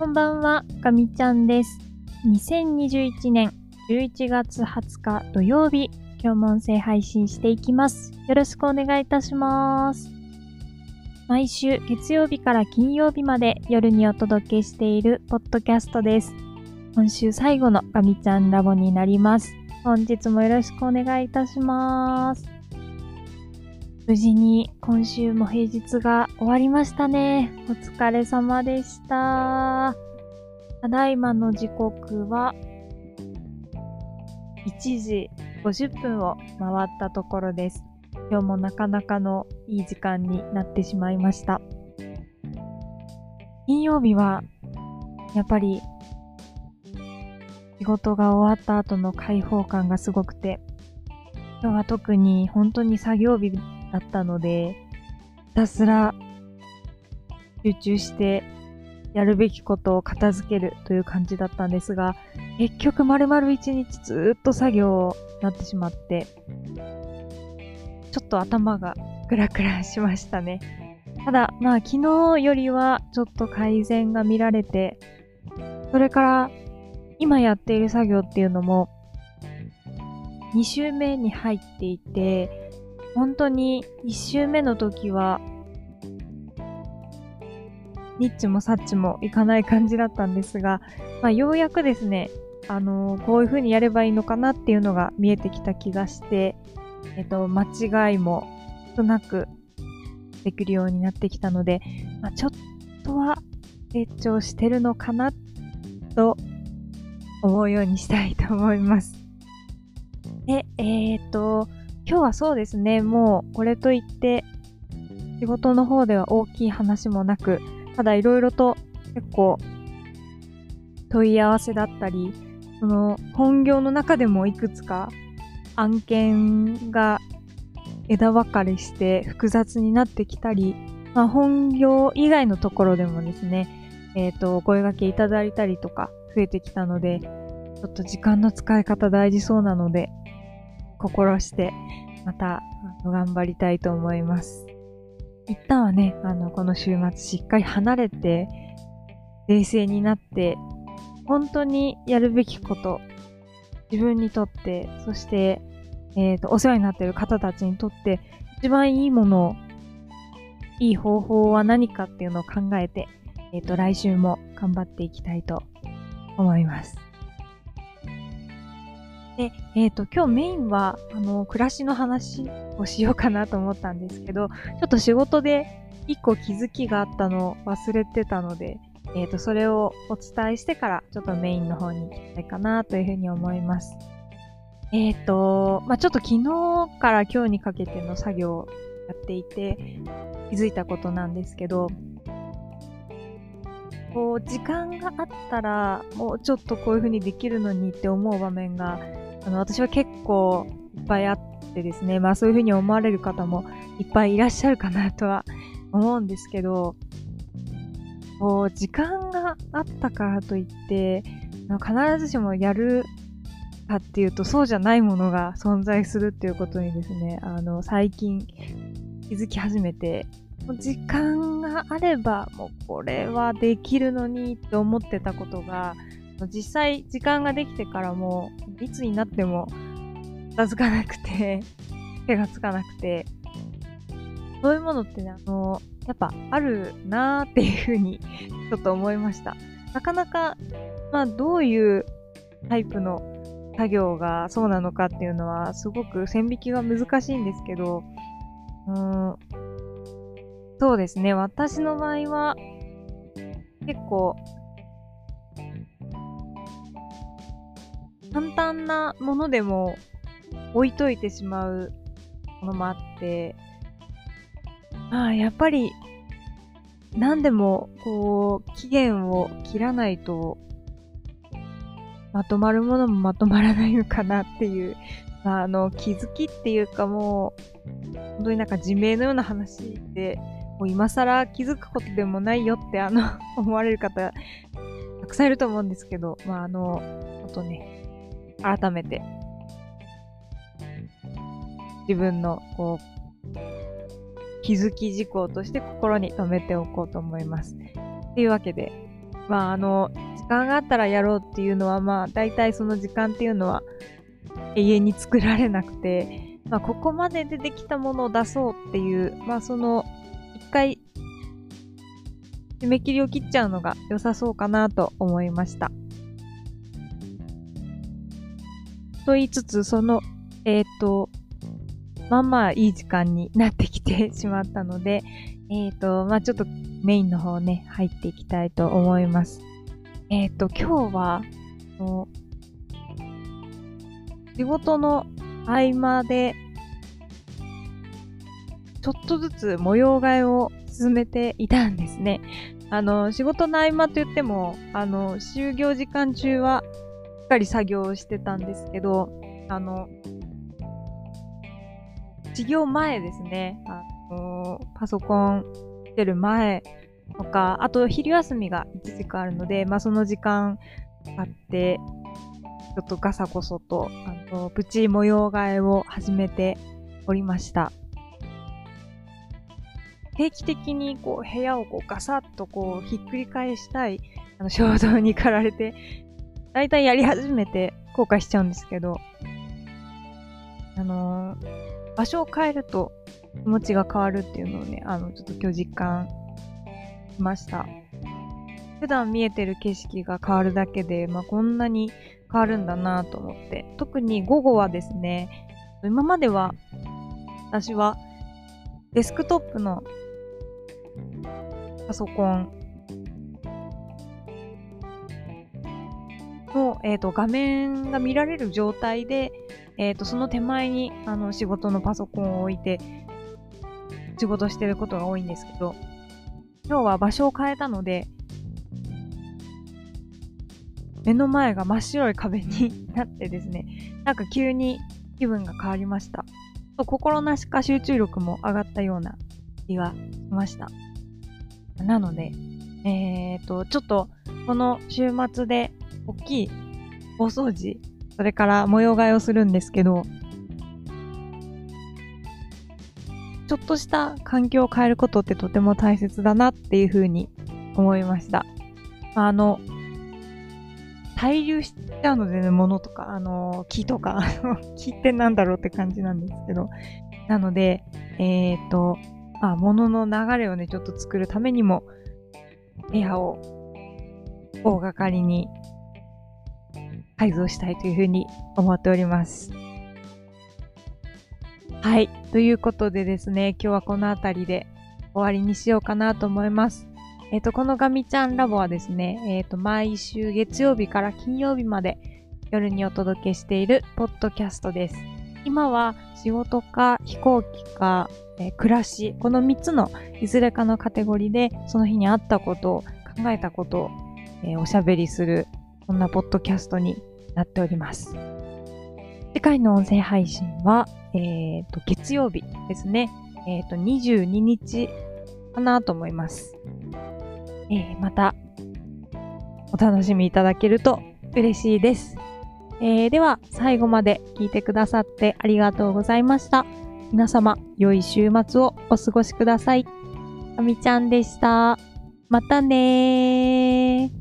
こんばんは、かみちゃんです。2021年11月20日土曜日、今日も音声配信していきます。よろしくお願いいたします。毎週月曜日から金曜日まで夜にお届けしているポッドキャストです。今週最後のかみちゃんラボになります。本日もよろしくお願いいたします。無事に今週も平日が終わりましたね。お疲れ様でした。ただいまの時刻は1時50分を回ったところです。今日もなかなかのいい時間になってしまいました。金曜日はやっぱり仕事が終わった後の開放感がすごくて、今日は特に本当に作業日だったので、ひたすら集中してやるべきことを片付けるという感じだったんですが、結局丸々一日ずっと作業になってしまって、ちょっと頭がクラクラしましたね。ただ、まあ昨日よりはちょっと改善が見られて、それから今やっている作業っていうのも2週目に入っていて、本当に1週目の時はニッチもサッチもいかない感じだったんですが、まあ、ようやくですね、あのーこういう風にやればいいのかなっていうのが見えてきた気がして、えっと、間違いも少なくできるようになってきたので、まあ、ちょっとは成長してるのかなと思うようにしたいと思います。で、えっ、と、今日はそうですね、もうこれといって仕事の方では大きい話もなく、ただいろいろと結構問い合わせだったり、その本業の中でもいくつか案件が枝分かれして複雑になってきたり、まあ、本業以外のところでもですね、えっ、と、お声掛けいただいたりとか増えてきたので、ちょっと時間の使い方大事そうなので、心してまた頑張りたいと思います。一旦はね、あの、この週末しっかり離れて、冷静になって、本当にやるべきこと、自分にとって、そして、えっ、と、お世話になっている方たちにとって、一番いいもの、いい方法は何かっていうのを考えて、えっ、と、来週も頑張っていきたいと思います。で、えっ、と、今日メインは、あの、暮らしの話をしようかなと思ったんですけど、ちょっと仕事で一個気づきがあったのを忘れてたので、えっ、と、それをお伝えしてから、ちょっとメインの方に行きたいかなというふうに思います。えっ、と、まあ、ちょっと昨日から今日にかけての作業をやっていて、気づいたことなんですけど、こう、時間があったら、もうちょっとこういうふうにできるのにって思う場面が、あの、私は結構いっぱいあってですね、まあそういうふうに思われる方もいっぱいいらっしゃるかなとは思うんですけど、こう、時間があったからといって、必ずしもやるかっていうと、そうじゃないものが存在するっていうことにですね、あの、最近気づき始めて、時間があれば、もうこれはできるのにって思ってたことが、実際時間ができてからも、いつになっても片付かなくて、手がつかなくて、そういうものってね、あの、やっぱあるなーっていうふうにちょっと思いました。なかなか、まあどういうタイプの作業がそうなのかっていうのはすごく線引きが難しいんですけど、うん、そうですね。私の場合は結構簡単なものでも置いといてしまうものもあって、ああ、やっぱり何でもこう期限を切らないとまとまるものもまとまらないのかなっていう、まあ、あの気づきっていうかもう本当になんか自明のような話でもう今更気づくことでもないよってあの 思われる方たくさんいると思うんですけど、まああの、ちょっとね、改めて自分のこう気づき事項として心に留めておこうと思います。というわけで、まあ、あの、時間があったらやろうっていうのは、まあ、大体その時間っていうのは永遠に作られなくて、まあ、ここまで出てきたものを出そうっていう、まあ、その、一回、締め切りを切っちゃうのが良さそうかなと思いました。と言いつつ、その、えっ、ー、と、まあまあいい時間になってきてしまったので、えっ、ー、と、まあちょっとメインの方ね、入っていきたいと思います。えっ、ー、と、今日は、仕事の合間で、ちょっとずつ模様替えを進めていたんですね。あの、仕事の合間と言っても、あの、就業時間中は、かり作業をしてたんですけど、あの、授業前ですね。あの、パソコン出る前とか、あと昼休みが1時間あるので、まあその時間使って、ちょっとガサゴソと、あの、プチ模様替えを始めておりました。定期的にこう部屋をこうガサッとこうひっくり返したいあの衝動に駆られて、だいたいやり始めて後悔しちゃうんですけど、あのー、場所を変えると気持ちが変わるっていうのをね、あの、ちょっと今日実感しました。普段見えてる景色が変わるだけで、まあ、こんなに変わるんだなと思って。特に午後はですね、今までは私はデスクトップのパソコンの、えーと、画面が見られる状態で、えーと、その手前にあの仕事のパソコンを置いて仕事してることが多いんですけど、今日は場所を変えたので、目の前が真っ白い壁に なってですね、なんか急に気分が変わりました。心なしか集中力も上がったような気がしました。なので、えっ、ー、と、ちょっとこの週末で大きい大掃除、それから模様替えをするんですけど、ちょっとした環境を変えることってとても大切だなっていうふうに思いました。あの、滞留しちゃうのでね、物とか、あの、木とか、木ってなんだろうって感じなんですけど、なので、えっ、と、まあ、物の流れをね、ちょっと作るためにも、部屋を大掛かりに改造したいというふうに思っております。はい。ということでですね、今日はこの辺りで終わりにしようかなと思います。えっ、ー、と、このガミちゃんラボはですね、えっ、ー、と、毎週月曜日から金曜日まで夜にお届けしているポッドキャストです。今は仕事か飛行機か、えー、暮らし、この3つのいずれかのカテゴリーでその日にあったことを考えたことを、えおしゃべりする、そんなポッドキャストになっております。次回の音声配信は、えっ、ー、と、月曜日ですね。えっ、ー、と、22日かなと思います。えー、また、お楽しみいただけると嬉しいです。えー、では、最後まで聞いてくださってありがとうございました。皆様、良い週末をお過ごしください。あみちゃんでした。またねー。